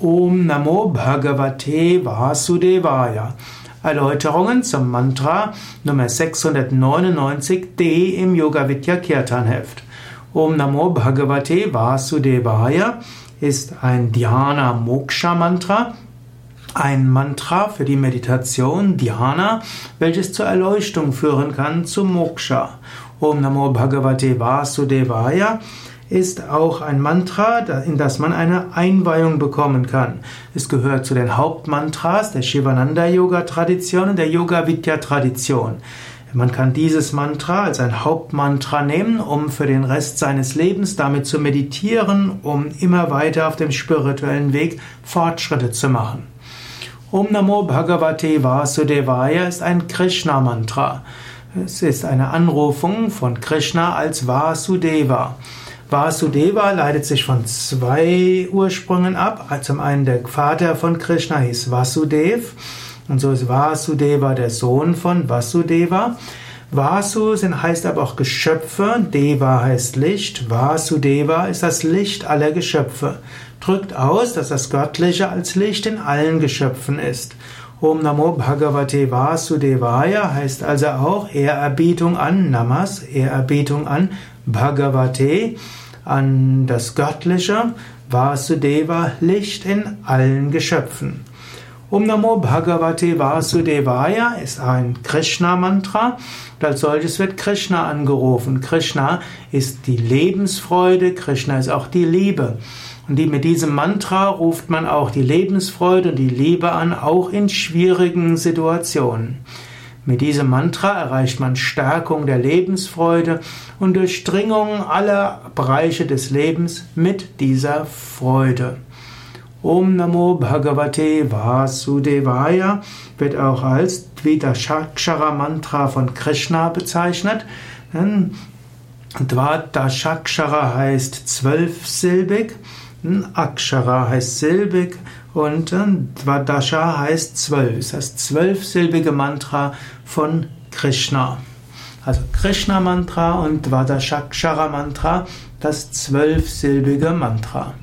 Om Namo Bhagavate Vasudevaya. Erläuterungen zum Mantra Nummer 699d im Yoga Vidya Kirtan Heft. Om Namo Bhagavate Vasudevaya ist ein Dhyana Moksha Mantra, ein Mantra für die Meditation Dhyana, welches zur Erleuchtung führen kann, zu Moksha. Om Namo Bhagavate Vasudevaya ist auch ein Mantra, in das man eine Einweihung bekommen kann. Es gehört zu den Hauptmantras der Shivananda Yoga Tradition und der Yoga Vidya Tradition. Man kann dieses Mantra als ein Hauptmantra nehmen, um für den Rest seines Lebens damit zu meditieren, um immer weiter auf dem spirituellen Weg Fortschritte zu machen. Om Namo Bhagavate Vasudevaya ist ein Krishna-Mantra. Es ist eine Anrufung von Krishna als Vasudeva. Vasudeva leitet sich von zwei Ursprüngen ab. Zum einen der Vater von Krishna hieß Vasudev und so ist Vasudeva der Sohn von Vasudeva. Vasu heißt aber auch Geschöpfe, Deva heißt Licht, Vasudeva ist das Licht aller Geschöpfe. Drückt aus, dass das Göttliche als Licht in allen Geschöpfen ist. Om Namo Bhagavate Vasudevaya heißt also auch Ehrerbietung an Namas, Ehrerbietung an Bhagavate, an das Göttliche, Vasudeva, Licht in allen Geschöpfen. Om Namo Bhagavate Vasudevaya ist ein Krishna-Mantra. als solches wird Krishna angerufen. Krishna ist die Lebensfreude, Krishna ist auch die Liebe. Und die, mit diesem Mantra ruft man auch die Lebensfreude und die Liebe an, auch in schwierigen Situationen. Mit diesem Mantra erreicht man Stärkung der Lebensfreude und Durchdringung aller Bereiche des Lebens mit dieser Freude. Om Namo Bhagavate Vasudevaya wird auch als Dvitashakshara Mantra von Krishna bezeichnet. Dvadashakshara heißt zwölfsilbig, Akshara heißt silbig und Dvadasha heißt zwölf. Das zwölfsilbige Mantra von Krishna. Also Krishna Mantra und Dvadashakshara Mantra, das zwölfsilbige Mantra.